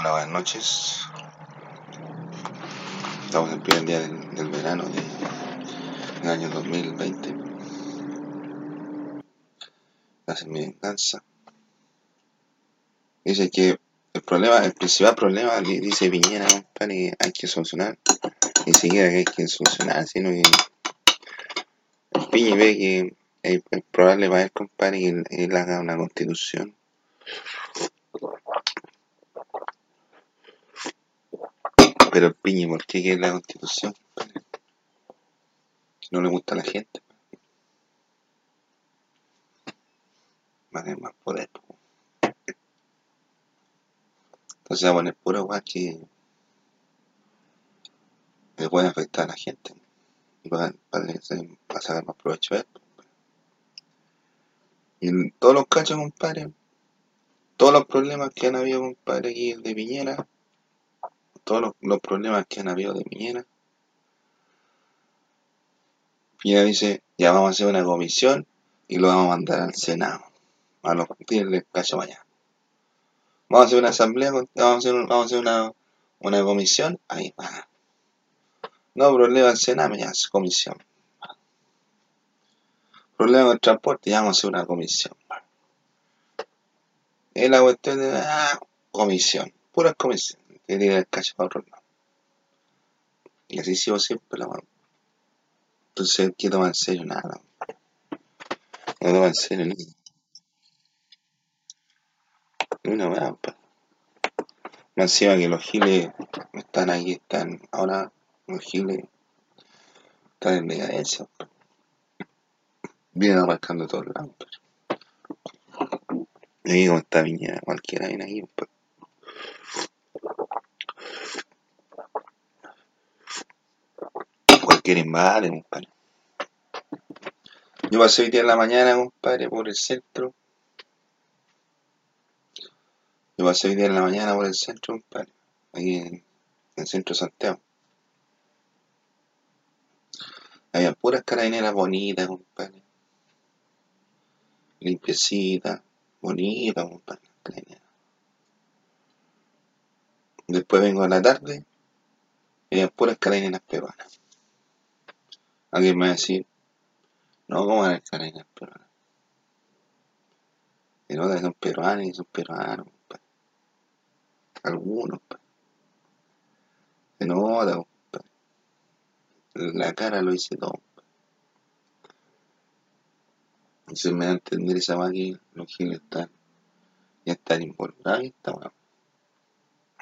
Hola, buenas noches. Estamos en el primer día del, verano de, del año 2020. Hace mi venganza. Dice que el problema, el principal problema dice Piñera, compadre, hay que solucionar. Ni siquiera que hay que solucionar, sino que el ve que es probable para él, compadre, que él haga una constitución. Pero el Piñi, ¿por qué la constitución? Si no le gusta a la gente, va a tener más poder. po. Entonces va a poner pura weá que le puede afectar a la gente. Y va, va a hacer- va a sacar más provecho de po. Y en todos los cachos, compadre, todos los problemas que han habido, compadre, aquí de Piñera, todos los, problemas que han habido de Piñera, Piñera dice, ya vamos a hacer una comisión y lo vamos a mandar al Senado. A los el cacho para allá. Vamos a hacer una asamblea, vamos a hacer, vamos a hacer una, una comisión, ahí va. No problema al Senado, ya es comisión. Problema del transporte, ya vamos a hacer una comisión. Es la cuestión de, ah, comisión, pura comisión. Tiene el cacho para otro. Y así sigo siempre la mano. Entonces, ¿qué toma en serio? Nada. No toma en serio ni una weá. Más encima que los giles están aquí, están, ahora los giles están en decadencia. Vienen arrancando todos lados. Y ahí como está Viña, cualquiera viene aquí, pa. Cualquiera invade, compadre. Yo pasé hoy día en la mañana, compadre, por el centro. Yo pasé hoy día en la mañana por el centro, compadre. Aquí en, el centro de Santiago. Había puras carabineras bonitas, compadre. Limpiecitas, bonitas, compadre. Después vengo a la tarde y había puras carabineras peruanas. Alguien me va a decir, no, ¿cómo van a carabineras peruanas? Nota que son peruanos y son peruanos, compadre. Algunos, compadre. Se nota, compadre. La cara lo dice todo. Entonces me da a entender esa que los giles están, ya están involucrados y están, bueno,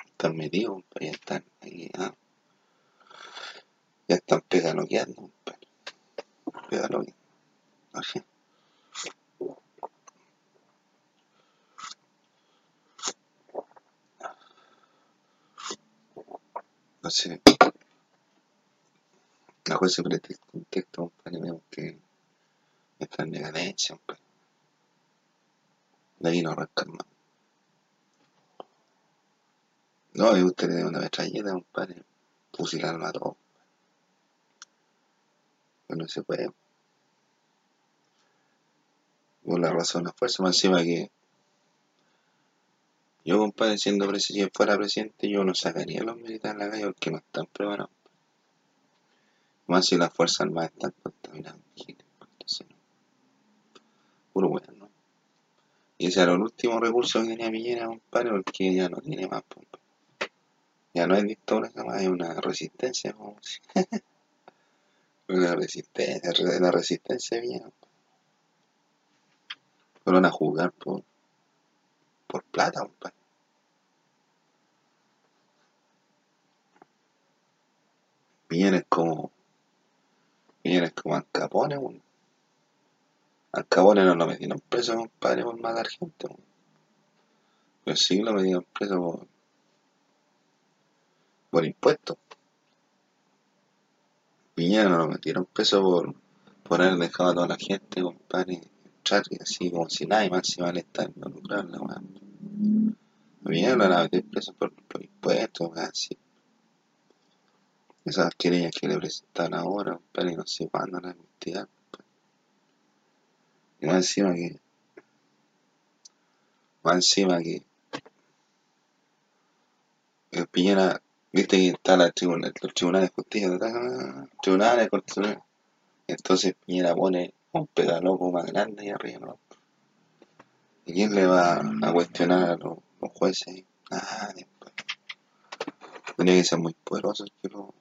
están metidos, compadre, ya están ahí, ah, ya están pedaloqueando, compadre. Pedaloqueando. Así. Jueza presta el contexto, compadre, vemos que está en decadencia, compadre. De ahí no arrancan más. No, usted tiene una metralleta, compadre, fusilarlo a todos. No se puede. Por la razón, la fuerza, más encima que yo, compadre, siendo presidente, si fuera presidente, yo no sacaría a los militares a la calle porque no están preparados. Más si las fuerzas armadas están contaminadas. Entonces. Puro weón, ¿no? Y ese era el último recurso que tenía Piñera, compadre, porque ya no tiene más, compadre. Ya no es dictadura jamás, es una resistencia, Una resistencia, re- la resistencia Piñera. Fueron a jugar por, por plata, compadre. Como, Piñera es como Al Capone, weón. Al Capone no lo metieron preso, compadre, por matar gente, weón. Pero sí lo metieron preso por, por impuestos. Piñera no lo metieron preso por, por haber dejado a toda la gente, compadre, entrar y así como si nada, y más si vale estar involucrado la weá. A Piñera lo van a meter preso por, por impuestos, así. Esas querellas que le presentaron ahora, compadre, no sé cuándo las investigar. Y más encima que, más encima que Piñera, viste que está la tribuna, los tribunales de justicia, tribunales, cortes, entonces Piñera pone un pedaloco más grande y arriba, ¿no? ¿Y quién le va a cuestionar a los, jueces? Nadie. pues. Tenía que ser muy poderoso que lo,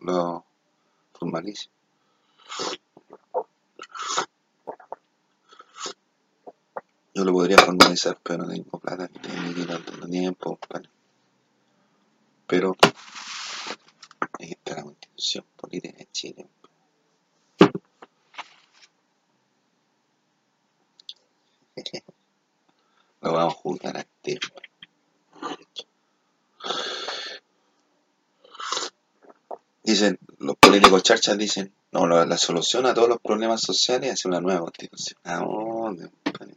lo formalice. Yo lo podría formalizar, pero no tengo plata, ni tanto tiempo. Pero ahí está la constitución política de Chile. Lo vamos a juzgar al tiro. Dicen, los políticos charchas dicen, no, la, solución a todos los problemas sociales es una nueva constitución. ¿A dónde, compadre?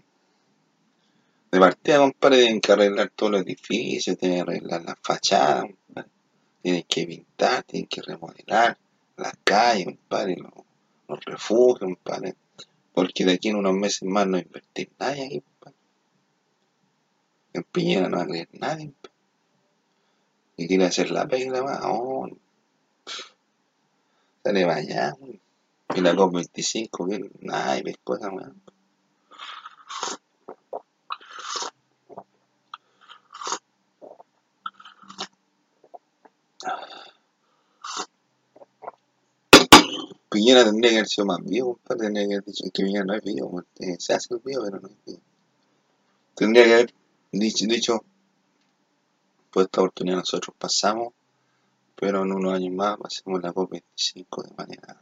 De partida, compadre, tienen que arreglar todos los edificios, tienen que arreglar las fachadas. Tienen que pintar, tienen que remodelar las calles, compadre, los, los refugios, compadre. Porque de aquí en unos meses más no invertir nadie aquí. En Piñera no va a creer nadie. Y quiere hacer la pega más, oh, sale weón. Y la COP25, que nada, y pescosa, weón. Piñera tendría que haber sido más vivo, compadre. Tendría que haber dicho que Piñera no es vivo. Eh, Se hace el vivo, pero no es vivo. Tendría que haber dicho, dicho pues esta oportunidad nosotros pasamos, pero en unos años más pasemos la COP25 de manera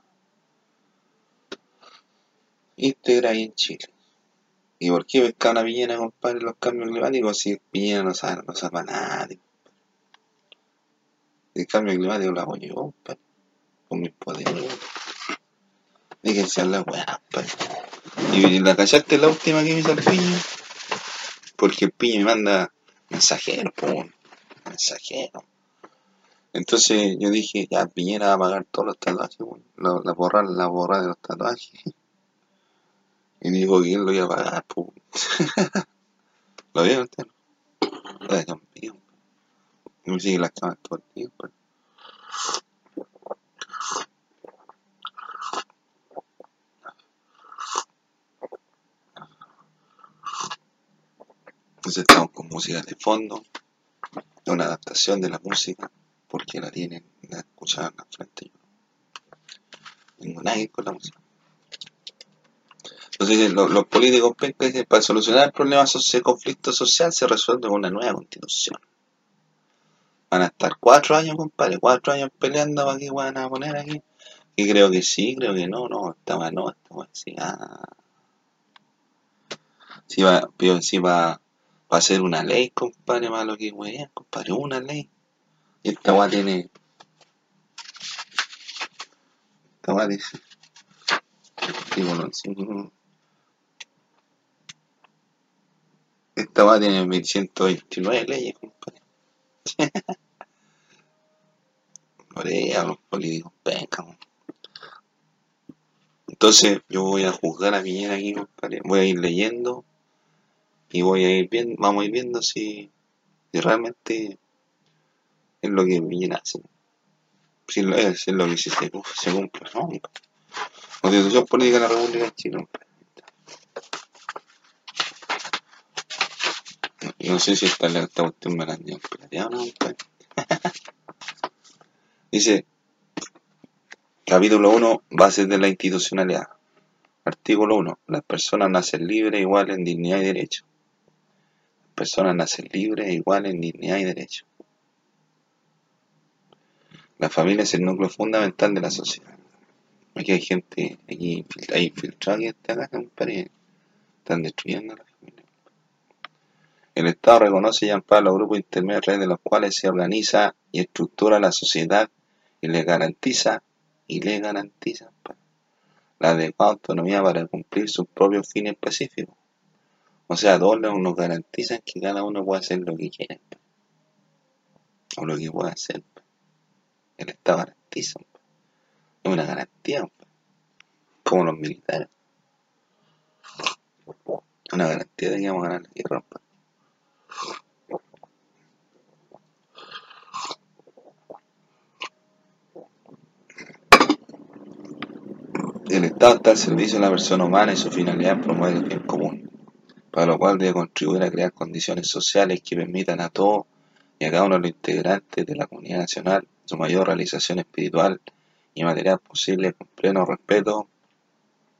íntegra ahí en Chile. ¿Y por qué pescar una Piñera, compadre, los cambios climáticos si Piñera no sabe, no sabe nada? El cambio climático lo hago yo, compadre, con mis poderes. Déjense hablar, weá. Y la callaste la última que me hizo el piño, porque el piño me manda mensajeros, po, weón, mensajeros. Entonces yo dije, ya Piñera va a pagar todos los tatuajes, la, la borrar, la borrar de los tatuajes. Y dijo que él lo iba a pagar, po. ¿Lo vieron usted? Dios mío. Me sigue las camas todo el tiempo. Entonces estamos con música de fondo, una adaptación de la música, porque la tienen, la escuchaban al frente. Tengo nadie con la música. Entonces lo- los, políticos dicen, para solucionar el problema social, conflicto social se resuelve con una nueva constitución. Van a estar cuatro años, compadre, cuatro años peleando para que van a poner aquí. Y creo que sí, creo que no, no, esta va no, esta va sí, ah. Sí va, sí va, va a ser una ley, compadre, para lo que weón, compadre, una ley. Y esta va tiene, esta va dice, esta va tiene 129 leyes, compadre. Morea, los políticos weón. Entonces yo voy a juzgar a Piñera aquí, compadre. Voy a ir leyendo y voy a ir viendo, vamos a ir viendo si, realmente es lo que Piñera hace. Si es, si es lo que se, se cumple, ¿no? Constitución Política de la República de no sé si esta, esta cuestión me la han pirateado o no. Dice, capítulo 1, bases de la institucionalidad. Artículo 1. Las personas nacen libres, iguales en dignidad y derecho. Personas nacen libres, iguales en dignidad y derecho. La familia es el núcleo fundamental de la sociedad. Aquí hay gente, aquí hay infiltrado aquí en esta casa, compadre. Están destruyendo la familia. El Estado reconoce y ampara los grupos intermedios a través de los cuales se organiza y estructura la sociedad y le garantiza, y le garantiza la adecuada autonomía para cumplir sus propios fines específicos. O sea, todos nos garantizan que cada uno puede hacer lo que quiera. O lo que pueda hacer. El Estado garantiza. Es una garantía. Como los militares. Una garantía de que vamos a ganar la guerra. El Estado está al servicio de la persona humana y su finalidad promueve el bien común para lo cual debe contribuir a crear condiciones sociales que permitan a todos y a cada uno de los integrantes de la comunidad nacional su mayor realización espiritual y material posible con pleno respeto,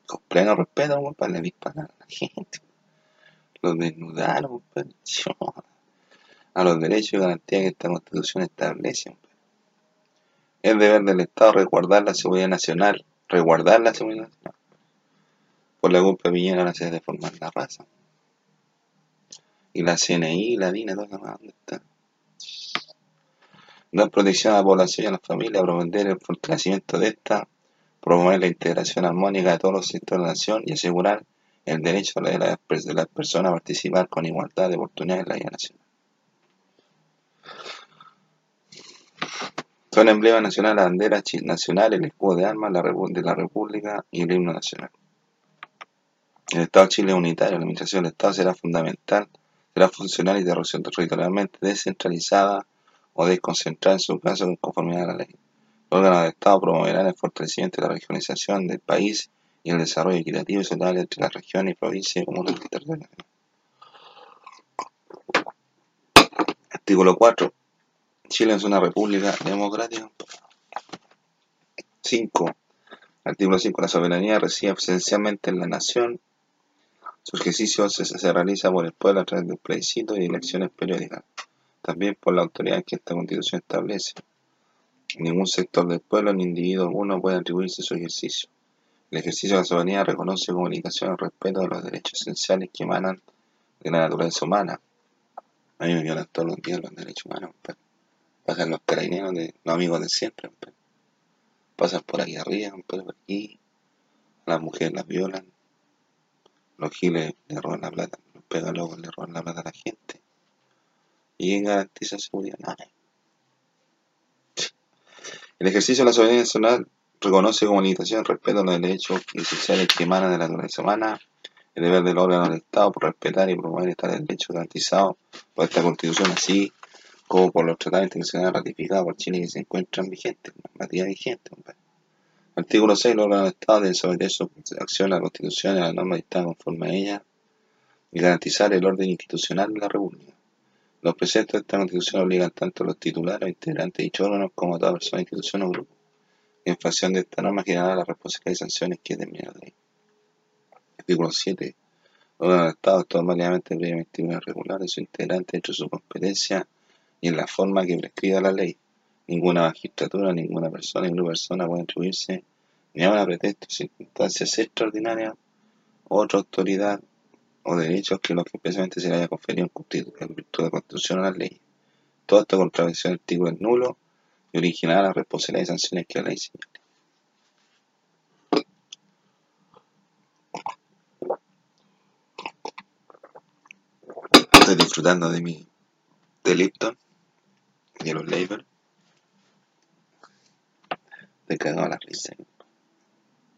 con pleno respeto, para le disparar a la gente. Los desnudaron, a los derechos y garantías que esta constitución establece. Es deber del Estado resguardar la seguridad nacional, resguardar la seguridad nacional. Por la culpa de Piñera no se deformar la raza. Y la CNI, la DINA, toda la ¿dónde está? Dar protección a la población y a la familia, promover el fortalecimiento de esta, promover la integración armónica de todos los sectores de la nación y asegurar el derecho de las la personas a participar con igualdad de oportunidades en la vida nacional. Son emblemas nacionales la bandera nacional, el escudo de armas de la República y el himno nacional. El Estado de Chile es unitario, la administración del Estado será fundamental, será funcional y territorialmente descentralizada o desconcentrada en su caso en conformidad a la ley. Los órganos del Estado promoverán el fortalecimiento y la regionalización del país y el desarrollo equitativo y saludable entre las regiones y provincias y comunas y territoriales. Artículo 4. Chile es una república democrática. 5. Artículo 5. La soberanía reside esencialmente en la nación. Su ejercicio se, realiza por el pueblo a través de plebiscito y elecciones periódicas. También por la autoridad que esta constitución establece. Ningún sector del pueblo ni individuo alguno puede atribuirse su ejercicio. El ejercicio de la soberanía reconoce comunicación y respeto de los derechos esenciales que emanan de la naturaleza humana. A mí me violan todos los días los derechos humanos. Pues pasan los carabineros de los amigos de siempre, pasan por aquí arriba, por aquí, las mujeres las violan, los giles le roban la plata, los pegalogos le roban la plata a la gente. ¿Y quién garantiza seguridad? Nada. El ejercicio de la soberanía nacional reconoce como limitación el respeto a los derechos esenciales que emanan de la naturaleza humana, el deber del órgano del Estado por respetar y promover estos derechos garantizados por esta Constitución, así como por los tratados internacionales ratificados por Chile que se encuentran vigentes, materia vigente. Artículo 6. Los órganos de Estado deben someter su acción a la Constitución y a las normas dictadas conforme a ella y garantizar el orden institucional de la República. Los preceptos de esta Constitución obligan tanto a los titulares o integrantes de dichos como a toda persona, institución o grupo. En función de esta norma generará la responsabilidad y sanciones que determina la ley. Artículo 7. Los órganos de Estado actúan válidamente previamente regular de su integrante dentro de su competencia y en la forma que prescriba la ley. Ninguna magistratura, ninguna persona, ninguna persona puede atribuirse ni a una pretexto, circunstancias extraordinarias, otra autoridad o derechos que los que precisamente se le haya conferido en virtud de constitución o la ley. Toda esta contravención del artículo es nulo y originará las responsabilidades y sanciones que la ley señale. Estoy disfrutando de mi de Lipton y los labels la risa.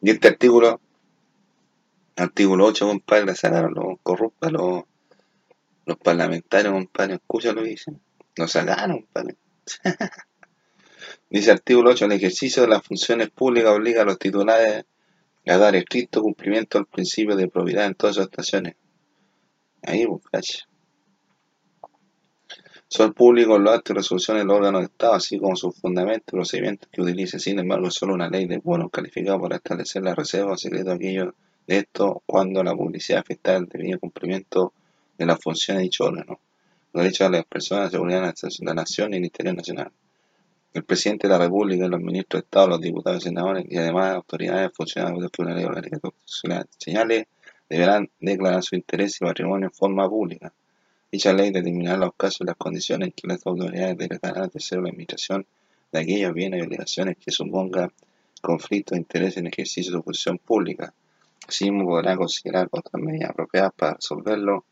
Y este artículo, artículo 8, compadre, sacaron los corruptos, los, los parlamentarios, compadre, escucha lo que dicen. Lo sacaron, compadre. Dice artículo 8, el ejercicio de las funciones públicas obliga a los titulares a dar estricto cumplimiento al principio de probidad en todas sus actuaciones. Ahí, muchachos. Son públicos los actos y resoluciones del órgano de Estado, así como sus fundamentos y procedimientos que utilice. Sin embargo, es solo una ley de bueno calificado para establecer la reserva secreto de aquello de esto cuando la publicidad afecta el debido cumplimiento de las funciones de dicho órgano. Los derechos de las personas, la seguridad de la nación y el interés nacional. El presidente de la República, los ministros de Estado, los diputados y senadores y además autoridades funcionarios que una ley orgánica señale deberán declarar su interés y patrimonio en forma pública Dicha ley determinará los casos y las condiciones en que las autoridades declararán a tercero la administración de aquellos bienes y obligaciones que supongan conflicto de interés en ejercicio de su función pública. Asimismo, podrá considerar otras medidas apropiadas para resolverlo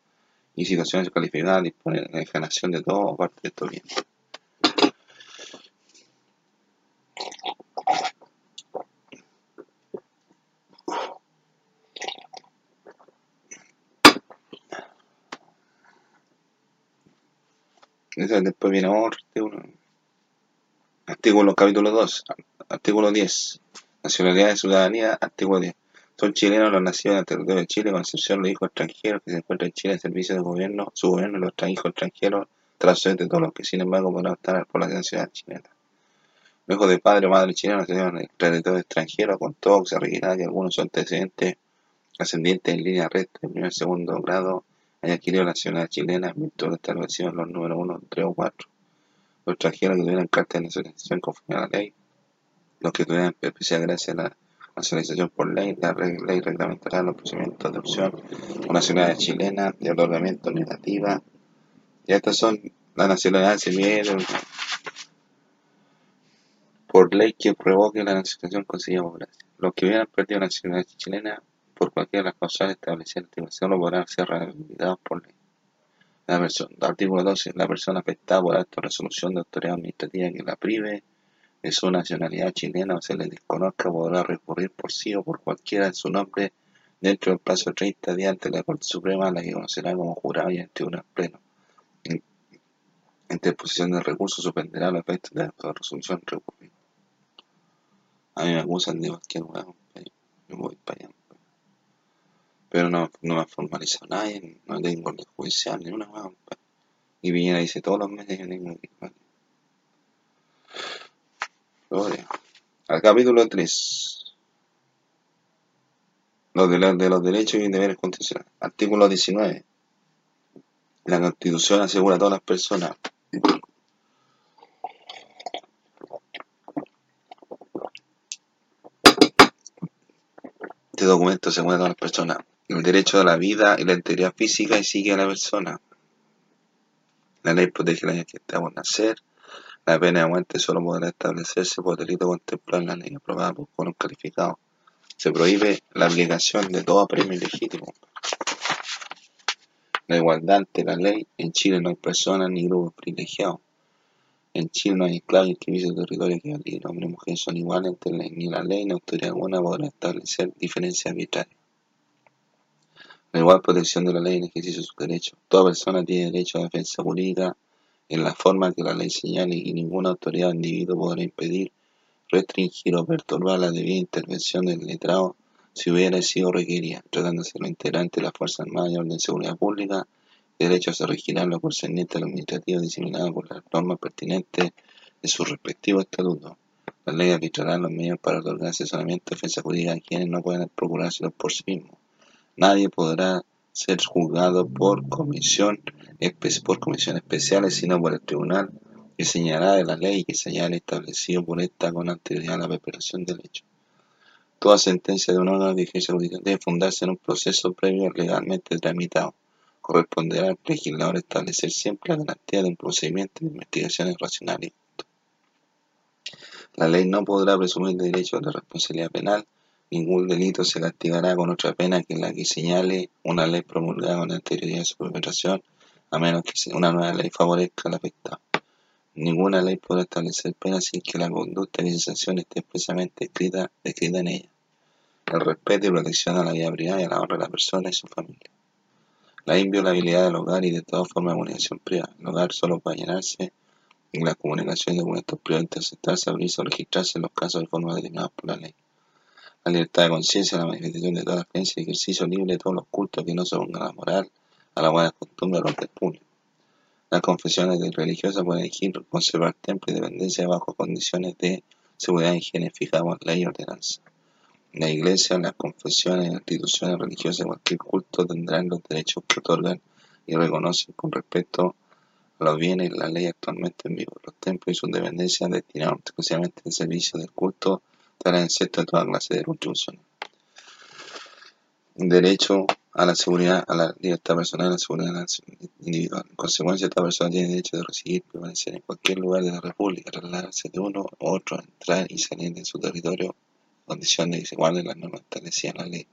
y situaciones calificadas disponer la enajenación de todo o parte de estos bienes. Después viene otro artículo. Capítulo 2, artículo 10. Nacionalidad de ciudadanía, artículo 10. Son chilenos los nacidos en el territorio de Chile, con excepción de los hijos extranjeros que se encuentran en Chile en servicio de gobierno, su gobierno y los hijos extranjeros tras de todos los que sin embargo podrán optar por la nacionalidad chilena. Los hijos de padre o madre chileno nacidos en el territorio extranjero, con todo se requerirá que algunos son antecedentes ascendientes en línea recta de primer segundo grado haya adquirido la nacionalidad chilena en virtud de establecidos en los números 1, 3 o 4. Los extranjeros que tuvieran carta de nacionalización conforme a la ley, los que tuvieran especial gracia a la nacionalización por ley, la ley reglamentará los procedimientos de opción o nacionalidad chilena de otorgamiento negativa. Y estas son las nacionalidades civiles por ley que provoque la nacionalización conseguida por gracia. Los que hubieran perdido la nacionalidad chilena por cualquiera de las causales establecidas en la estimación lo podrán ser rehabilitados por ley. La persona, artículo 12. La persona afectada por acto de resolución de autoridad administrativa que la prive de su nacionalidad chilena o se le desconozca podrá recurrir por sí o por cualquiera de su nombre dentro del plazo de 30 días ante la Corte Suprema, la que conocerá como jurado y en tribunal pleno. En interposición del recurso suspenderá los efectos de la resolución recurrida. A mí me acusan de cualquier huevo, yo voy para allá. Pero no, no me ha formalizado nadie, no tengo orden judicial ni una huevo. Y Piñera dice todos los meses que tengo que al capítulo 3. Los de, los derechos y deberes constitucionales. Artículo 19. La Constitución asegura a todas las personas Este documento asegura a todas las personas el derecho a la vida y la integridad física y sigue a la persona. La ley protege la que está por nacer, la pena de muerte solo podrá establecerse por delito contemplado en la ley aprobada por un calificado. Se prohíbe la aplicación de todo premio ilegítimo. La igualdad ante la ley. En Chile no hay personas ni grupos privilegiados. En Chile no hay esclavos esclavitud de territorio que el hombre y mujer son iguales ante la, ni la ley ni autoridad alguna podrá establecer diferencias arbitrarias. La igual protección de la ley en ejercicio de sus derechos. Toda persona tiene derecho a defensa jurídica en la forma que la ley señale y ninguna autoridad o individuo podrá impedir, restringir o perturbar la debida intervención del letrado si hubiera sido requerida, tratándose de lo integrante de la Fuerza Armada y Orden de Seguridad Pública, derechos a registrar lo concerniente a lo administrativo diseminado por las normas pertinentes de su respectivo estatuto. La ley arbitrará los medios para otorgar asesoramiento y defensa jurídica a quienes no puedan procurárselo por sí mismos. Nadie podrá ser juzgado por comisión por comisiones especiales, sino por el tribunal que señalará de la ley que se haya establecido por esta con anterioridad a la preparación del hecho. Toda sentencia de un órgano de vigencia judicial debe fundarse en un proceso previo legalmente tramitado. Corresponderá al legislador establecer siempre la garantía de un procedimiento de investigación racional y justo. La ley no podrá presumir derecho de responsabilidad penal Ningún delito se castigará con otra pena que la que señale una ley promulgada con anterioridad a su perpetración, a menos que una nueva ley favorezca al afectado. Ninguna ley podrá establecer pena sin que la conducta se sancione esté expresamente escrita, en ella. El respeto y protección a la vida privada y a la honra de la persona y su familia. La inviolabilidad del hogar y de toda forma de comunicación privada. El hogar solo puede llenarse en la comunicación de documentos privados interceptarse, abrirse o registrarse en los casos de forma determinados por la ley la libertad de conciencia, la manifestación de todas las creencias y ejercicio libre de todos los cultos que no se pongan a la moral, a la buena costumbre, a del público. Las confesiones religiosas pueden elegir conservar templo y dependencia bajo condiciones de seguridad y higiene fijadas por ley y ordenanza. La iglesia, las confesiones instituciones religiosas cualquier culto tendrán los derechos que otorgan y reconocen con respecto a los bienes y la ley actualmente en vigor. Los templos y sus dependencias destinados exclusivamente al servicio del culto estará exento de toda clase de contribuciones. Derecho a la seguridad, a la libertad personal a la seguridad individual. En consecuencia, esta persona tiene derecho de residir y permanecer en cualquier lugar de la República, trasladarse de uno u otro, entrar y salir de su territorio, condiciones desiguales las normas establecidas en la ley.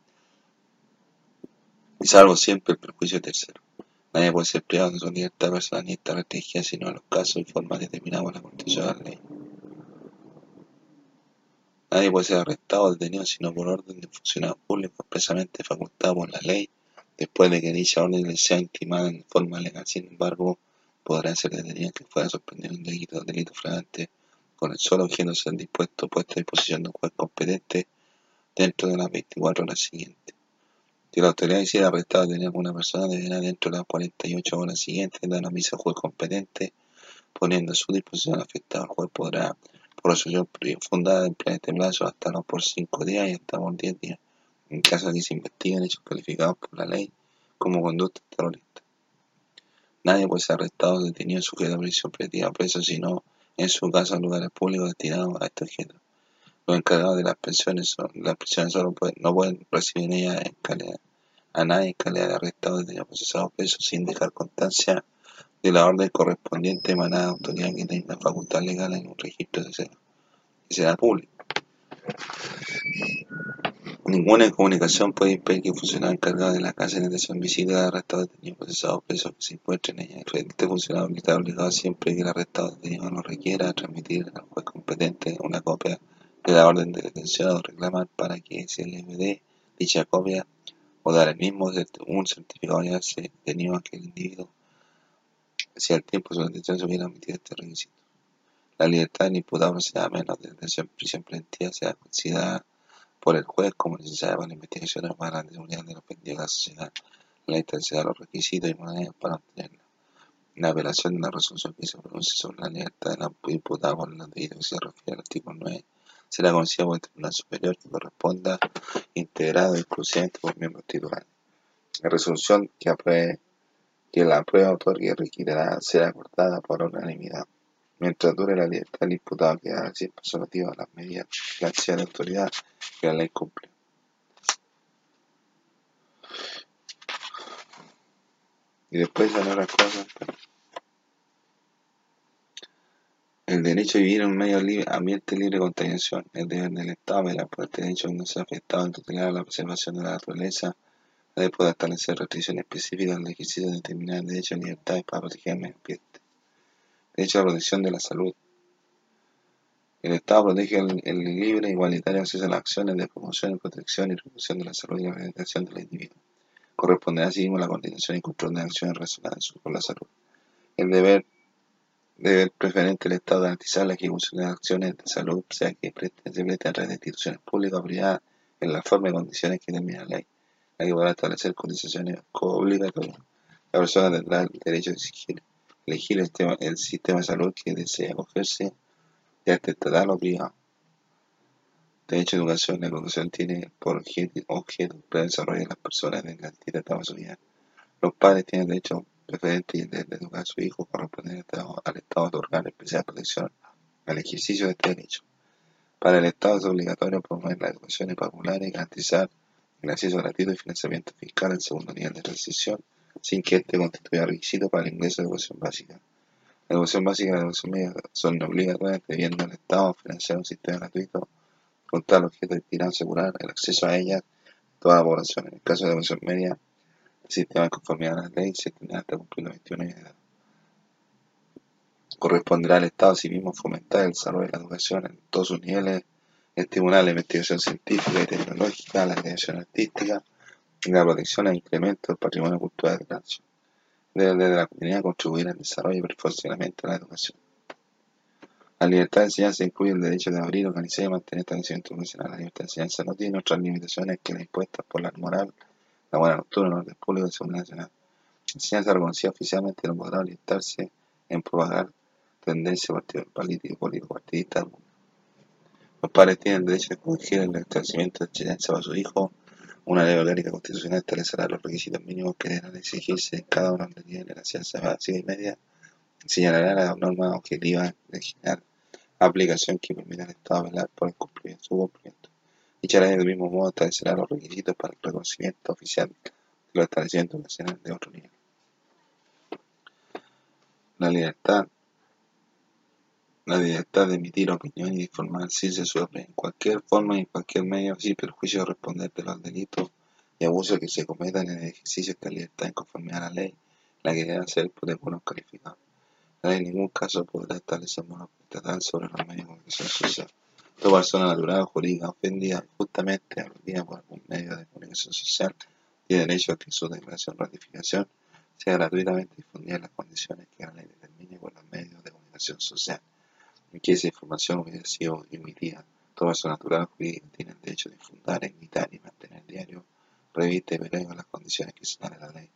Y salvo siempre el perjuicio tercero. Nadie puede ser privado de su libertad personal ni estar restringida sino en los casos y formas determinados por la Constitución de la ley. Nadie puede ser arrestado o detenido sino por orden de funcionario público expresamente facultado por la ley, después de que dicha orden le sea intimada en forma legal. Sin embargo, podrá ser detenido que fuera sorprendido en delito, delito flagrante con el solo objeto de ser dispuesto puesto a disposición de un juez competente dentro de las 24 horas siguientes. Si la autoridad hiciera arrestar a alguna persona, deberá dentro de las 48 horas siguientes dar misa al juez competente, poniendo a su disposición afectada. El juez podrá, resolución fundada, emplear este plazo hasta no por 5 días y hasta por 10 días, en caso de que se investiguen hechos calificados por la ley como conducta terrorista. Nadie puede ser arrestado detenido sujeto a prisión preventiva o preso, sino en su caso en lugares públicos destinados a este objeto. Los encargados de las pensiones, son, las pensiones solo no pueden recibir en ellas en calidad a nadie en calidad de arrestado, detenido, procesado preso sin dejar constancia de la orden correspondiente emanada de autoridad que tenga facultad legal en un registro de que será público. Ninguna comunicación puede impedir que el funcionario encargado de la casa de detención visite al arrestado, detenido, procesado preso que se encuentre en ella. Este funcionario está obligado siempre que el arrestado detenido lo requiera a transmitir al juez competente una copia de la orden de detención o reclamar para que se le dé dicha copia o dar el mismo un certificado de detenido a aquel individuo si al tiempo de su detención se hubiera omitido este requisito. La libertad del imputado sea menos de detención prisión preventiva sea considerada por el juez como necesaria para la investigación para la seguridad de los pendientes de la sociedad, la intensidad de los requisitos y maneras para obtenerla. La apelación de la resolución que se pronuncie sobre la libertad del imputado por la debido que se refiere al artículo 9 será conocida por el Tribunal Superior que corresponda integrado exclusivamente por miembros titulares. La resolución que apruebe que la prueba otorgue requerirá ser acordada por unanimidad. Mientras dure la libertad del imputado quedará siempre sometido a las medidas de de autoridad que la ley cumple. Y después de otras cosas. El derecho a vivir en un medio libre, ambiente libre de contaminación. El deber del Estado velar por este derecho que no sea afectado en a la preservación de la naturaleza. La ley puede establecer restricciones específicas al ejercicio de determinados derechos y libertades para proteger el medio ambiente. Derecho a la protección de la salud. El Estado protege el, libre e igualitario acceso a las acciones de promoción, protección y promoción de la salud y la organización del individuo. Corresponderá asimismo la coordinación y control de acciones relacionadas con la salud. El deber Debe preferente el Estado garantizar la ejecución de acciones de salud, sea que se presten a través de instituciones públicas o privadas, en la forma y condiciones que determina la ley. La que podrá establecer condiciones obligatorias. La persona tendrá el derecho de exigir, elegir el, tema, el sistema de salud que desea acogerse, ya este estatal o privado. Derecho a educación. La educación tiene por objeto, el desarrollo de las personas en la de su vida. Los padres tienen derecho preferente de educar a su hijo corresponde al Estado otorgar especial protección al ejercicio de este derecho. Para el Estado es obligatorio promover la educación popular y garantizar el acceso gratuito y financiamiento fiscal en segundo nivel de transición, sin que este constituya requisito para el ingreso de educación básica. La educación básica y la educación media son obligatorias, debiendo el Estado financiar un sistema gratuito con tal objeto destinado a asegurar el acceso a ella a toda la población. En el caso de la educación media, el sistema de conformidad a la ley se tendrá hasta cumplir los 21 años de edad. Corresponderá al Estado asimismo fomentar el desarrollo de la educación en todos sus niveles, estimular la investigación científica y tecnológica, la creación artística y la protección e incremento del patrimonio cultural de la nación. Debe desde la comunidad contribuir al desarrollo y perfeccionamiento de la educación. La libertad de enseñanza incluye el derecho de abrir, organizar y mantener establecimientos profesionales. La libertad de enseñanza no tiene otras limitaciones que las impuestas por la moral la buena nocturna, el orden público y seguridad nacional. La enseñanza reconocida oficialmente no podrá orientarse en propagar tendencias político-partidistas alguna. Los padres tienen derecho a escoger el establecimiento de enseñanza para su hijo. Una ley orgánica constitucional establecerá los requisitos mínimos que deberán exigirse en cada uno de niveles de la ciencia básica y media. Señalará las normas objetivas de general aplicación que permita al Estado velar por el cumplimiento, su cumplimiento. Dicha ley del mismo modo establecerá los requisitos para el reconocimiento oficial de los establecimientos nacionales de otro nivel. La libertad la libertad de emitir opinión y de informarse se sobre en cualquier forma y en cualquier medio sin perjuicio de responder de los delitos y abusos que se cometan en el ejercicio de esta libertad en conformidad a la ley, la que debe ser por algunos calificados. La ley en ningún caso podrá establecer monopolio sobre los medios de comunicación social. Toda persona natural jurídica ofendida justamente aludida por algún medio de comunicación social tiene derecho a que su declaración o ratificación sea gratuitamente difundida en las condiciones que la ley determine por los medios de comunicación social en que esa información hubiera sido emitida Todo eso natural jurídico tiene el derecho de fundar, imitar y mantener diario, reviste y periódico las condiciones que señala la ley.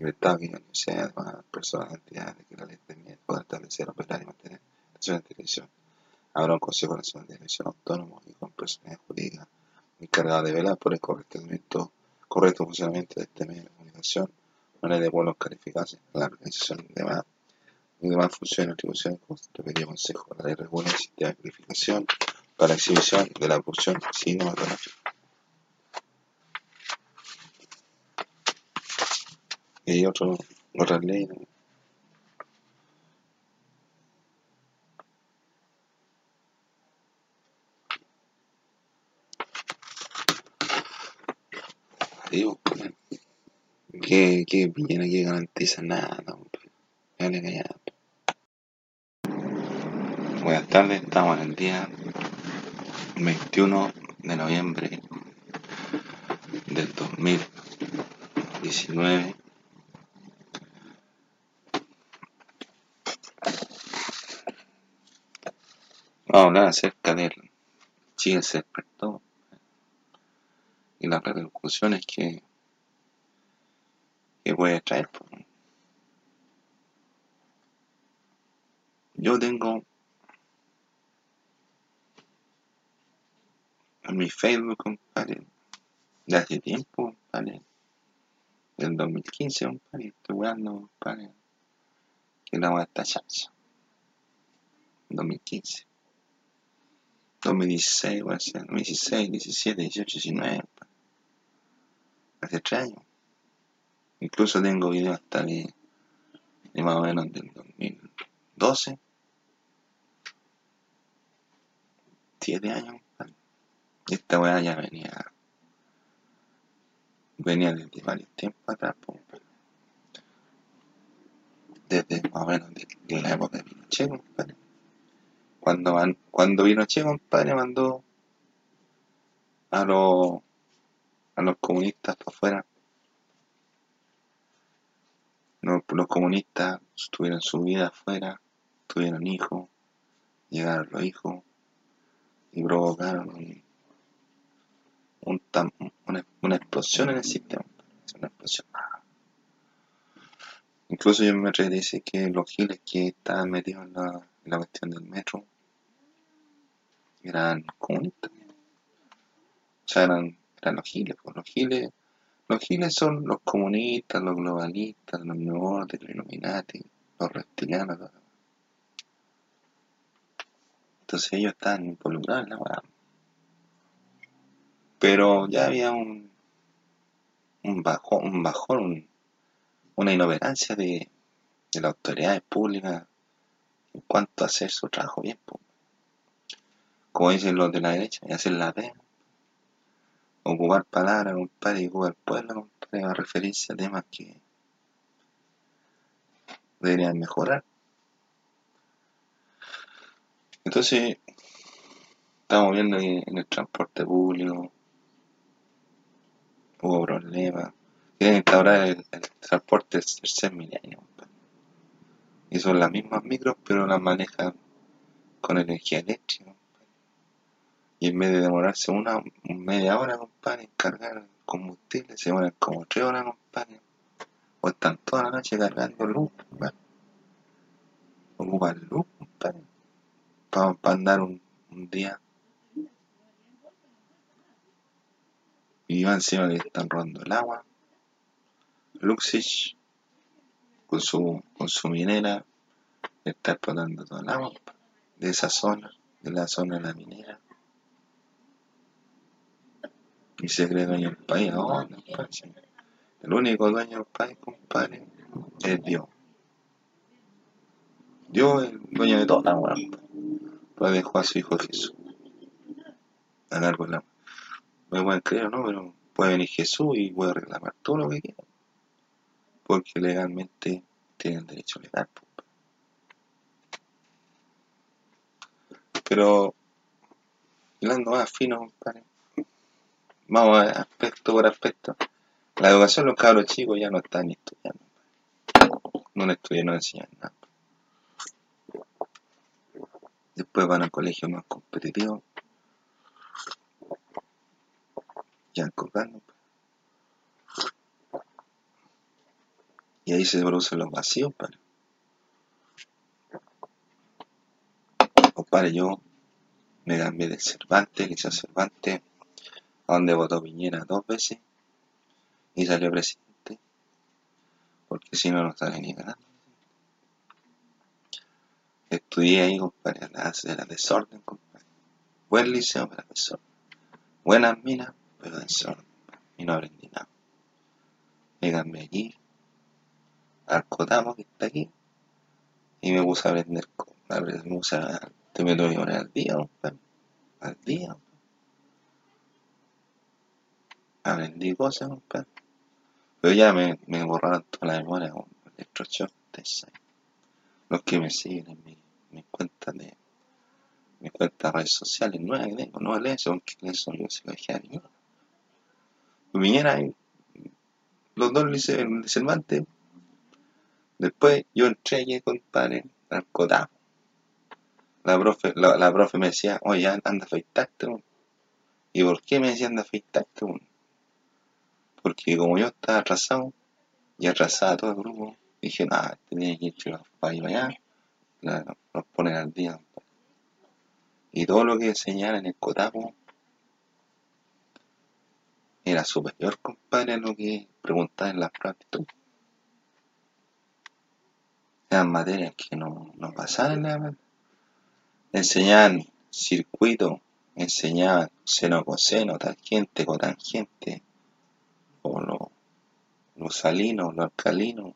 Estado que sea además personas, entidades que la ley permite poder establecer, operar y mantener relaciones de televisión. Habrá un Consejo Nacional de Televisión Autónomo y con personalidad jurídica encargada de velar por el correcto, correcto funcionamiento de este medio de comunicación, manera de vuelos calificados, la organización de demás y demás funciones atribuciones se requería consejo. La ley regula el sistema de calificación para exhibición de la producción cinematográfica. Y otro, otras leyes. ¿no? Digo, que, que que garantiza nada, hombre. Dale callado. Buenas tardes, estamos en el día 21 de noviembre del 2019. Vamos a hablar acerca del Chile se despertó y las repercusiones que, que puede traer. Yo tengo en mi Facebook, compadre, de hace tiempo, compadre, del 2015, compadre, estoy weando, compadre, que la está chacha. 2015. 2016, puede ser, 2016, 17, 18, 19, compadre. hace tres años. Incluso tengo videos hasta de, de más o menos del 2012, 7 años. Esta weá ya venía, venía desde varios tiempos atrás, compadre. desde más o menos de, de la época de Pinochet, compadre. Cuando, cuando compadre, mandó a los, a los comunistas para afuera, los, los comunistas tuvieron su vida afuera, tuvieron hijos, llegaron los hijos y provocaron un, tam- una, explosión en el sistema. Una explosión. Incluso yo me atrevería decir que los giles que estaban metidos en la, en la cuestión del metro eran comunistas. O sea, eran, eran los giles. pues, Los giles los giles son los comunistas, los globalistas, los New los Illuminati, los reptilianos. Entonces ellos estaban involucrados en la. Pero ya había un, un bajón, un bajón, un- una inoperancia de, de las autoridades públicas en cuanto a hacer su trabajo bien. Como dicen los de la derecha, y hacer la pena. Ocupar palabras, compadre, y ocupar pueblo, compadre, a referirse a temas que deberían mejorar. Entonces, estamos viendo en el transporte público hubo problemas. Quieren instaurar el, el transporte del tercer milenio. Y son las mismas micros, pero las manejan con energía eléctrica. Y en vez de demorarse una media hora, compadre, en cargar combustible, se demoran como tres horas, compadre. O están toda la noche cargando luz, compadre. Ocupan luz, compadre. Para andar un día. Y van encima que están robando el agua. Luxich, con su, con su minera, está explotando toda el agua de esa zona, de la zona de la minera. Y se cree dueño del país ahora. El único dueño del país, compadre, es Dios. Dios es el dueño de toda la compadre. Pues dejó a su hijo Jesús. A largo la. Me pueden creer o no, pero puede venir Jesús y puede reclamar todo lo que quiera. Porque legalmente tienen derecho legal. po. Pero, hablando más fino, compadre. Vamos a ver aspecto por aspecto. La educación, los cabros chicos ya no están estudiando. No estudian, no enseñan nada. Después van a colegios más competitivos. Y ahí se producen los vacíos, compadre. Compadre, yo me cambié del Cervantes, Liceo Cervantes, donde votó Piñera dos veces y salió presidente, porque si no, no sale ni ganando. Estudié ahí, compadre, era desorden, compadre. Buen liceo, pero desorden. Buenas minas, pero. Y no aprendí nada. Me cambié allí, al Cotamo que está aquí, y me puse a aprender, me puse a, te me tuve que poner al día, compadre. Al día. Aprendí cosas, compadre. Pero ya me, me borraron toda la memoria con electroshock, Los que me siguen en mi mis cuentas de mis cuentas redes sociales nuevas que tengo, no leo son que eso yo se lo dejé a mi Viniera los dos en Cervantes. Después yo entré allí, compadre, al Cotamo. La profe, la, profe me decía, oye, anda a afeitarte. ¿Y por qué me decía anda a afeitarte? Porque como yo estaba atrasado, y atrasaba todo el grupo, dije, nada, tenía que ir para allá nos ponen al día. Y todo lo que enseñaban en el Cotapo era superior, compadre, a lo que preguntaban en las prácticas. Eran materias que no, no pasaban nada Enseñaban circuito, enseñaban seno, coseno, tangente, cotangente, o lo, lo salino, lo alcalino.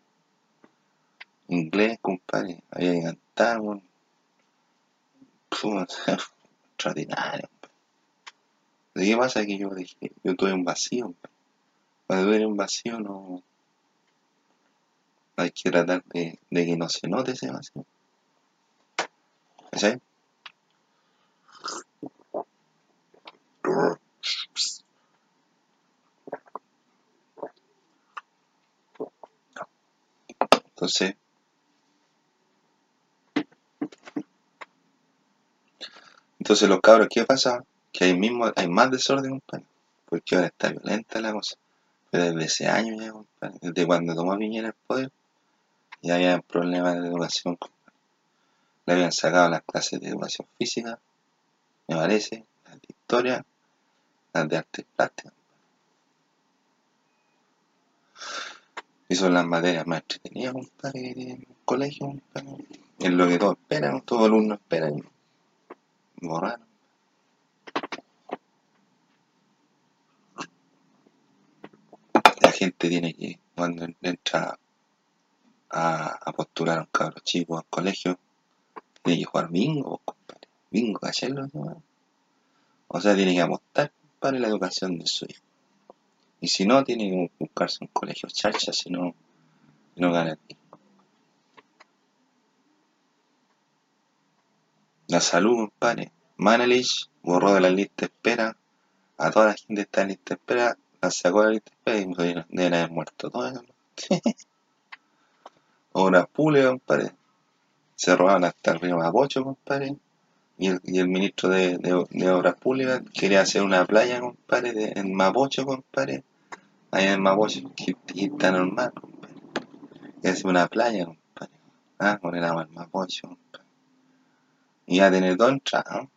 Inglés, compadre, había que cantar, bueno. extraordinario. ¿De qué pasa? Que yo dije, yo tuve un vacío. Cuando tuve un vacío no... Hay que tratar de, de que no se note ese vacío. ¿Sí? Entonces, Entonces los cabros, ¿qué pasa? Que hay mismo, hay más desorden, compadre. Porque ahora está violenta la cosa. Pero desde ese año ya, compadre. Desde cuando tomó Piñera el poder, ya había problemas de educación, compadre. Le habían sacado las clases de educación física, me parece, las de historia, las de artes plásticas. Y son las materias más entretenidas, compadre, en el colegio, compadre. Es lo que todos esperan, todos los alumnos esperan borrar La gente tiene que, cuando entra a, postular a un cabro chico al colegio, tiene que jugar bingo, compadre. Bingo, ¿cachai? O sea, tiene que apostar para la educación de su hijo. Y si no, tiene que buscarse un colegio chacha, si no, no gana el La salud, compadre. Manelich borró de la lista de espera a toda la gente que está en lista de espera, sacó de la lista y deben haber muerto todos. Obras públicas, compadre. Se robaban hasta el río Mapocho, compadre. Y el, y el ministro de, de, Obras Públicas quería hacer una playa, compadre, en Mapocho, compadre. Allá en Mapocho, que, está normal, compadre. Quería hacer una playa, compadre. Ah, con el agua en Mapocho, compadre. Y a tener dos entradas, ¿no?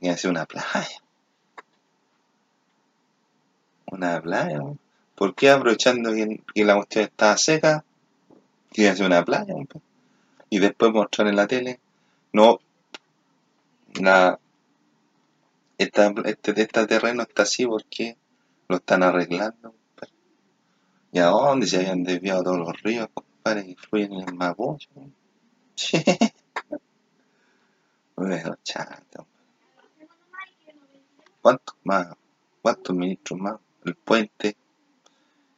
Y hacer una playa. Una playa. ¿Por qué aprovechando que, la cuestión estaba seca? Quiere hacer una playa, Y después mostrar en la tele. No, la, esta, este, este terreno está así porque lo están arreglando. ¿Y a dónde se habían desviado todos los ríos, compadre, que fluyen en el Mapocho? Bueno, chato. ¿Cuántos más? ¿Cuántos ministros más? El puente,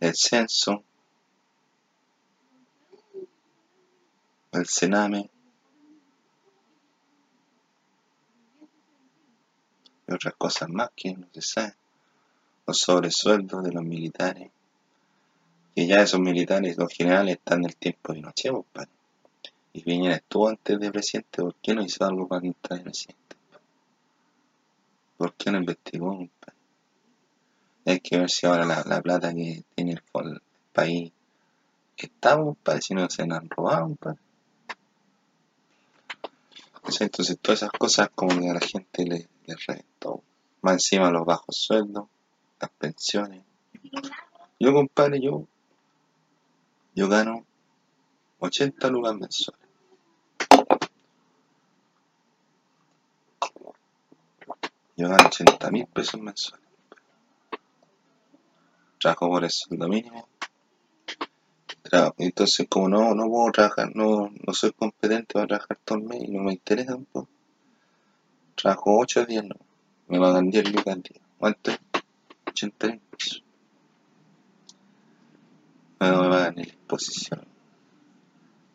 el censo, el cename y otras cosas más que no se sabe. Los sobresueldos de los militares. Que ya esos militares, los generales, están en el tiempo de noche, padre. Y Piñera estuvo antes de presidente, ¿por qué no hizo algo para entrar de presidente? ¿Por qué no investigó? Hay que ver si ahora la, la plata que tiene el, el país está, compadre, si no se la han robado. ¿Cachai? Entonces todas esas cosas como que a la gente le, le reventó. Más encima los bajos sueldos, las pensiones. Yo, compadre, yo, yo gano 80 lucas mensuales. Yo gano 80 mil pesos mensuales. Trabajo por el sueldo mínimo. Entonces, como no, no puedo trabajar, no, no soy competente para trabajar todo el mes y no me interesa tampoco. Trabajo 8 días, no. Me pagan 10 lucas al día. ¿Cuánto es? 80 mil pesos. No me pagan ni la exposición.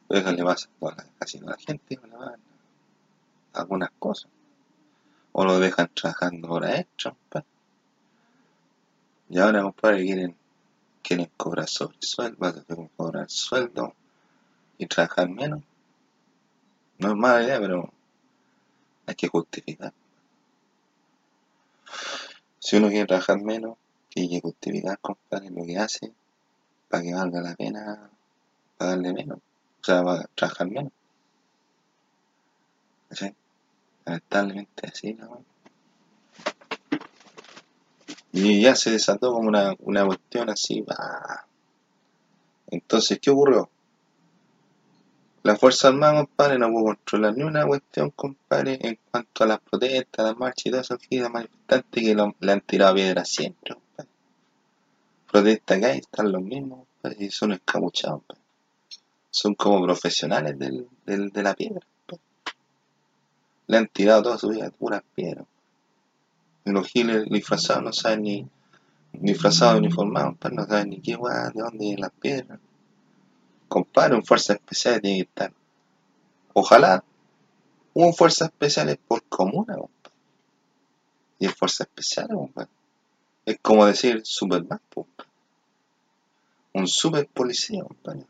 Eso le pasa casi a la gente, no le pagan algunas cosas. O lo dejan trabajando horas extra. Y ahora, compadre, quieren, quieren cobrar sobre sueldo, cobrar sueldo y trabajar menos. No es mala idea, pero hay que justificar. Si uno quiere trabajar menos, tiene que justificar, compadre, lo que hace para que valga la pena pagarle menos. O sea, para trabajar menos. ¿Cachai? Lamentablemente así, ¿no? Y ya se desató como una, una cuestión así, bah. Entonces, ¿qué ocurrió? La Fuerza Armada, compadre, no pudo controlar ni una cuestión, compadre, en cuanto a las protestas, las marchas y todo eso, aquí, los manifestantes que lo- le han tirado piedras siempre, compadre. Protestas que hay, están los mismos, compadre, y son escabuchados, compadre. Son como profesionales del, del- de la piedra, compadre. Le han tirado toda su vida puras piedras. Los giles disfrazados no saben ni, disfrazados uniformados, compadre, no saben ni qué weá, de dónde vienen las piedras. Compadre, un fuerza especial tiene que estar. Ojalá hubo fuerzas especiales por comuna, compadre. Y es fuerza especial, compadre. Es como decir Superman, compadre. Un super policía, compadre.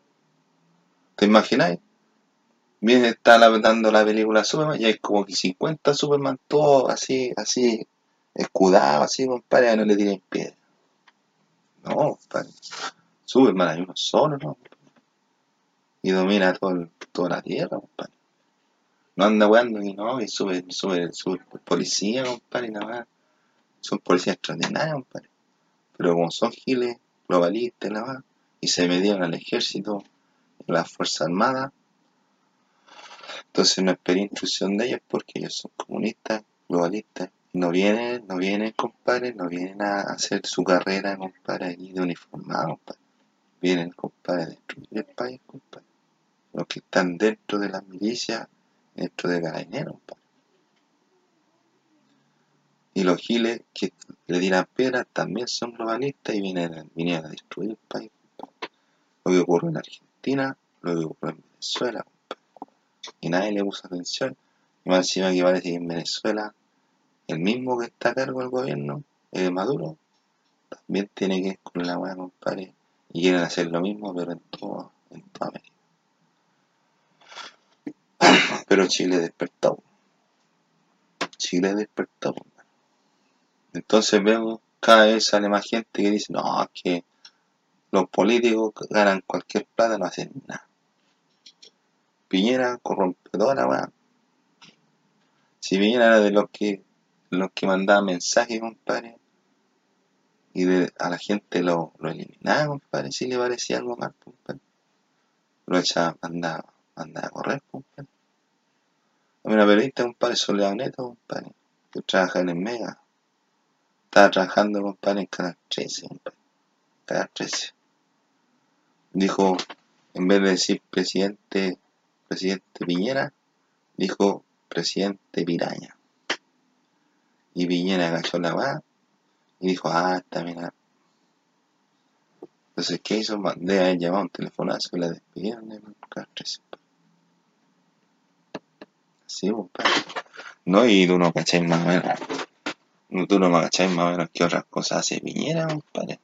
¿Te imagináis? Viene, está dando la película Superman y hay como que 50 Superman, todos así, así, escudados, así, compadre, que no le tiren piedra. No, compadre. Superman hay uno solo, ¿no? Y domina todo toda la tierra, compadre. No anda weando y no, es super, super, super policía, compadre, y nada más. Son policías extraordinarios, compadre. Pero como son giles, globalistas, nada más, y se metieron al ejército, a las fuerzas armadas, entonces no esperé instrucción de ellos porque ellos son comunistas, globalistas, y no vienen, no vienen, compadre, no vienen a hacer su carrera, compadre, aquí de uniformado. Vienen, compadre, a destruir el país, compadre. Los que están dentro de las milicias, dentro de carabineros, compadre. Y los giles que le tiran piedras también son globalistas y vienen, vinieron a destruir el país. compadre. Lo que ocurre en Argentina, lo que ocurre en Venezuela, compadre. Y nadie le puso atención. Y más encima que parece que en Venezuela, el mismo que está a cargo del gobierno, eh, Maduro, también tiene que ir con la buena, compadre. Y quieren hacer lo mismo, pero en todo, toda América. Pero Chile despertó. Chile despertó. Entonces vemos, cada vez sale más gente que dice, no, es que los políticos ganan cualquier plata no hacen nada. Piñera corrompe toda la weá. Si Piñera era de los que los que mandaba mensajes, compadre, y de, a la gente lo, lo eliminaba, compadre, si le parecía algo mal, compadre. Lo echaba, mandaba, mandaba a correr, compadre. A mí una periodista, compadre, Soledad Neto, compadre, que trabaja en el Mega. Estaba trabajando, compadre, en Canal 13, compadre. Canal 13. Dijo, en vez de decir presidente, presidente Piñera, dijo presidente Piraña. Y Piñera agachó la va y dijo, ah, está ah". Entonces, ¿qué hizo? A él llamar un telefonazo y la despidieron de 13. Sí. No, y tú no cacháis más o menos. No, Tú no cacháis más o menos qué otras cosas hace Piñera, compadre.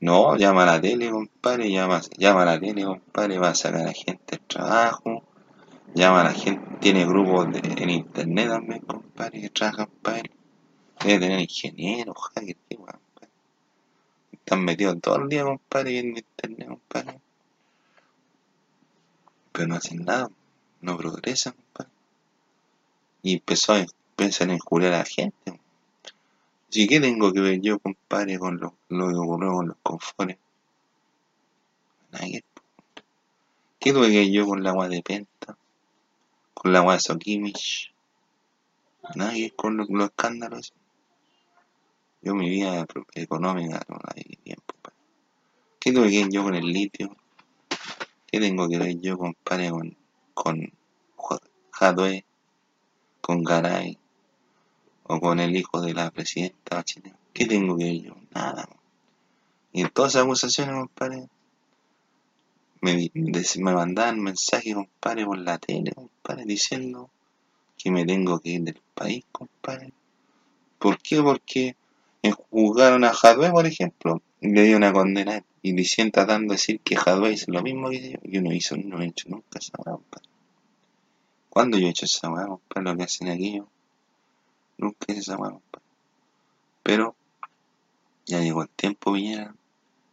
No, llama a la tele, compadre, llama, llama a la tele, compadre, va a sacar a la gente del trabajo, llama a la gente, tiene grupos de, en internet también, compadre, que trabajan para él. Debe tener ingenieros, hackers, qué weón, están metidos todo el día, compadre, viendo internet, compadre. Pero no hacen nada, no progresan, compadre. Y empezó a, empiezan a injuriar a la gente. Así que tengo que ver yo, compadre, con lo, lo que ocurrió con los conformes. Nadie. ¿Qué tuve que yo con la agua de Penta? Con la agua de Sokimich. Nadie con los escándalos. Yo mi vida económica no la bien, compadre. ¿Qué tuve que ver yo con el litio? ¿Qué tengo que ver yo, compadre, con, con Jadwe, con Garay o con el hijo de la presidenta chilena? ¿Qué tengo que ver yo? Nada. Y en todas esas acusaciones, compadre, me, me mandaban mensajes, compadre, por la tele, compadre, diciendo que me tengo que ir del país, compadre. ¿Por qué? Porque juzgaron a Jadwe, por ejemplo, y le dio una condena y le siguen tratando de decir que Jadwe hizo lo mismo que yo. Yo no hizo, no he hecho nunca esa weá, compadre. ¿Cuándo yo he hecho esa weá, compadre? Lo que hacen aquí, nunca hice esa weá, compadre. Pero ya llegó el tiempo, Viñera,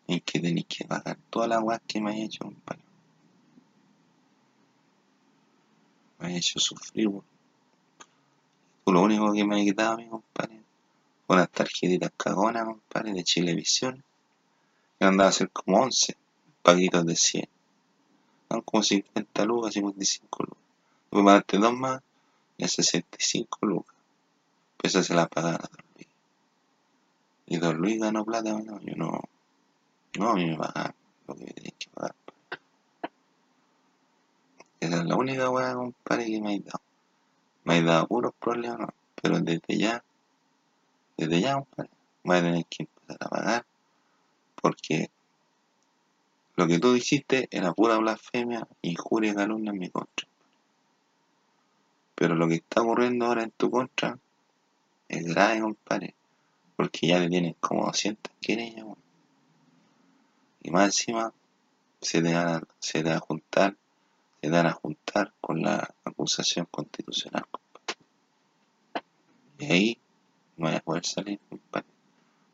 en que tenéis que pagar toda la weá que me ha hecho, compadre. Me ha hecho sufrir, weón. Lo único que me ha quitado mí, compadre, unas tarjetitas cagonas, compadre, de Chilevisión. Que andaba a ser como 11 paguitos de 100. Son como 50 lucas, 55 lucas. Después pagaste dos más, ya 65 lucas. Pues esa se la pagaron a Don Luis. Y Don Luis ganó plata, no, yo no. No, a mí me pagan lo que me tienen que pagar. Esa es la única weá, compadre, que me ha dado. Me ha dado puros problemas, pero desde ya, desde ya, compadre, voy a tener que empezar a pagar porque lo que tú dijiste era pura blasfemia, injuria y calumnia en mi contra. Pero lo que está ocurriendo ahora en tu contra es grave, compadre, porque ya le tienes como 200 querellas, weón. y más encima se te, se te va a juntar, se te van a juntar con la acusación constitucional, compadre. Y ahí no vas a poder salir, compadre,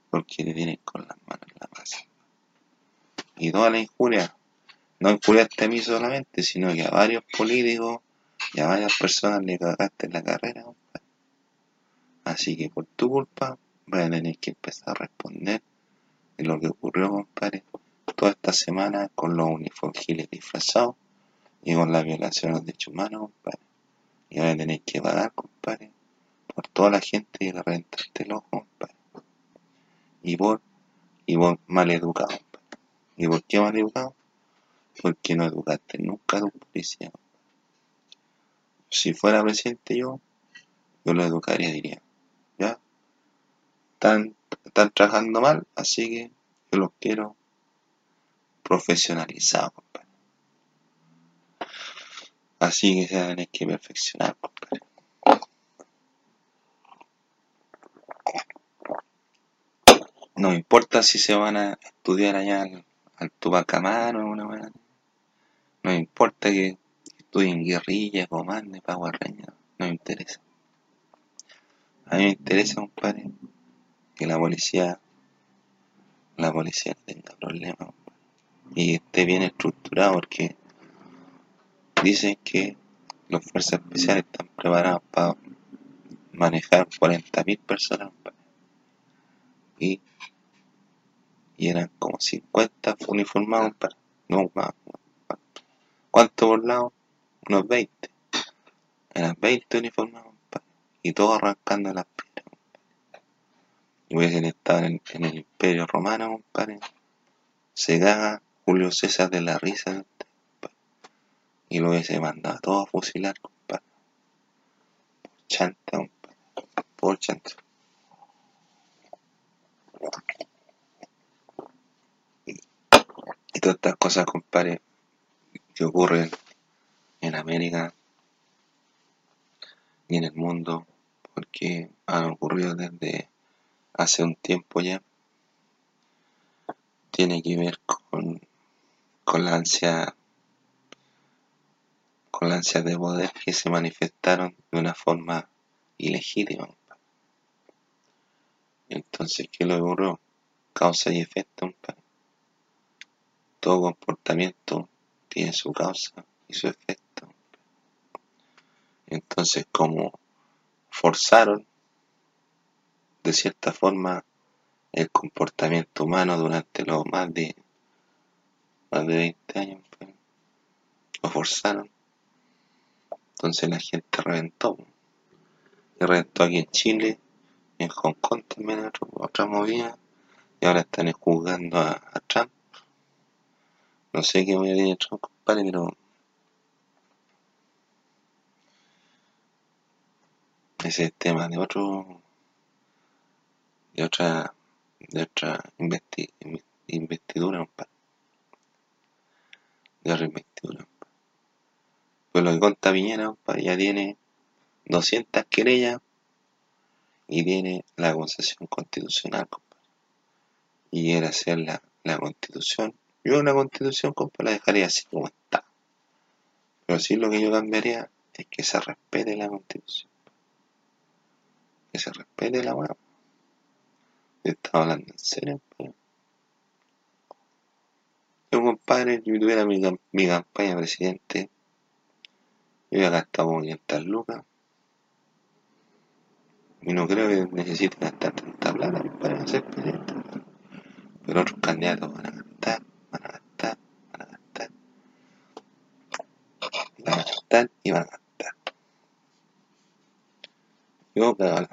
porque te tienen con las manos en la masa. Y toda la injuria, no injuriaste a mí solamente, sino que a varios políticos y a varias personas le cagaste en la carrera, compadre. Así que por tu culpa voy a tener que empezar a responder de lo que ocurrió, compadre, toda esta semana con los uniformes disfrazados y con la violación de derechos humanos, compadre. Y voy a tener que pagar, compadre, por toda la gente que le reventaste el ojo, compadre. Y por, y por mal educado, compadre. ¿Y por qué mal educado? Porque no educaste nunca a tu policía. Si fuera presidente yo, yo lo educaría, diría, ¿ya? Están, están trabajando mal, así que yo los quiero profesionalizados, compadre. Así que se van a que perfeccionar, compadre. No importa si se van a estudiar allá al, al Tupac Amaru o alguna manera. No importa que estudien guerrilla, comando, paguarreña. No me interesa. A mí me interesa, compadre, que la policía, la policía tenga problemas y esté bien estructurado porque dicen que las fuerzas especiales están preparadas para manejar 40.000 personas y, y eran como 50 uniformados para no más ¿cuánto por lado? unos 20 eran 20 uniformados compadre, y todos arrancando las piedras y hubiesen estado en, en el imperio romano compadre se caga Julio César de la risa y lo hubiese mandado a todos a fusilar compadre por chanta compadre por chanta y todas estas cosas, compadre, que ocurren en América y en el mundo, porque han ocurrido desde hace un tiempo ya, tiene que ver con, con la ansia con la ansia de poder que se manifestaron de una forma ilegítima. Entonces, ¿qué lo ocurrió? causa y efecto. Todo comportamiento tiene su causa y su efecto. Entonces, como forzaron de cierta forma el comportamiento humano durante los más de más de 20 años, lo forzaron. Entonces la gente reventó. Y reventó aquí en Chile, en Hong Kong también otra movida. Y ahora están juzgando a, Trump. No sé qué voy a decir Trump, compadre, pero ese es tema de otro de otra de otra investidura compadre de otra investidura pues lo que conta Piñera ya tiene 200 querellas y tiene la acusación constitucional compadre. Y quiere hacer la, la constitución. Yo una constitución compadre la dejaría así como está. Pero sí lo que yo cambiaría es que se respete la constitución. Que se respete la weá. Estaba hablando en serio, Yo, compadre, si tuviera mi, mi campaña de presidente, yo hubiera gastado como 500 lucas. Y no creo que necesite gastar tanta plata para ser presidente. Pero otros candidatos van a gastar, van a gastar, van a gastar. Van a gastar y van a gastar. Yo cagaba la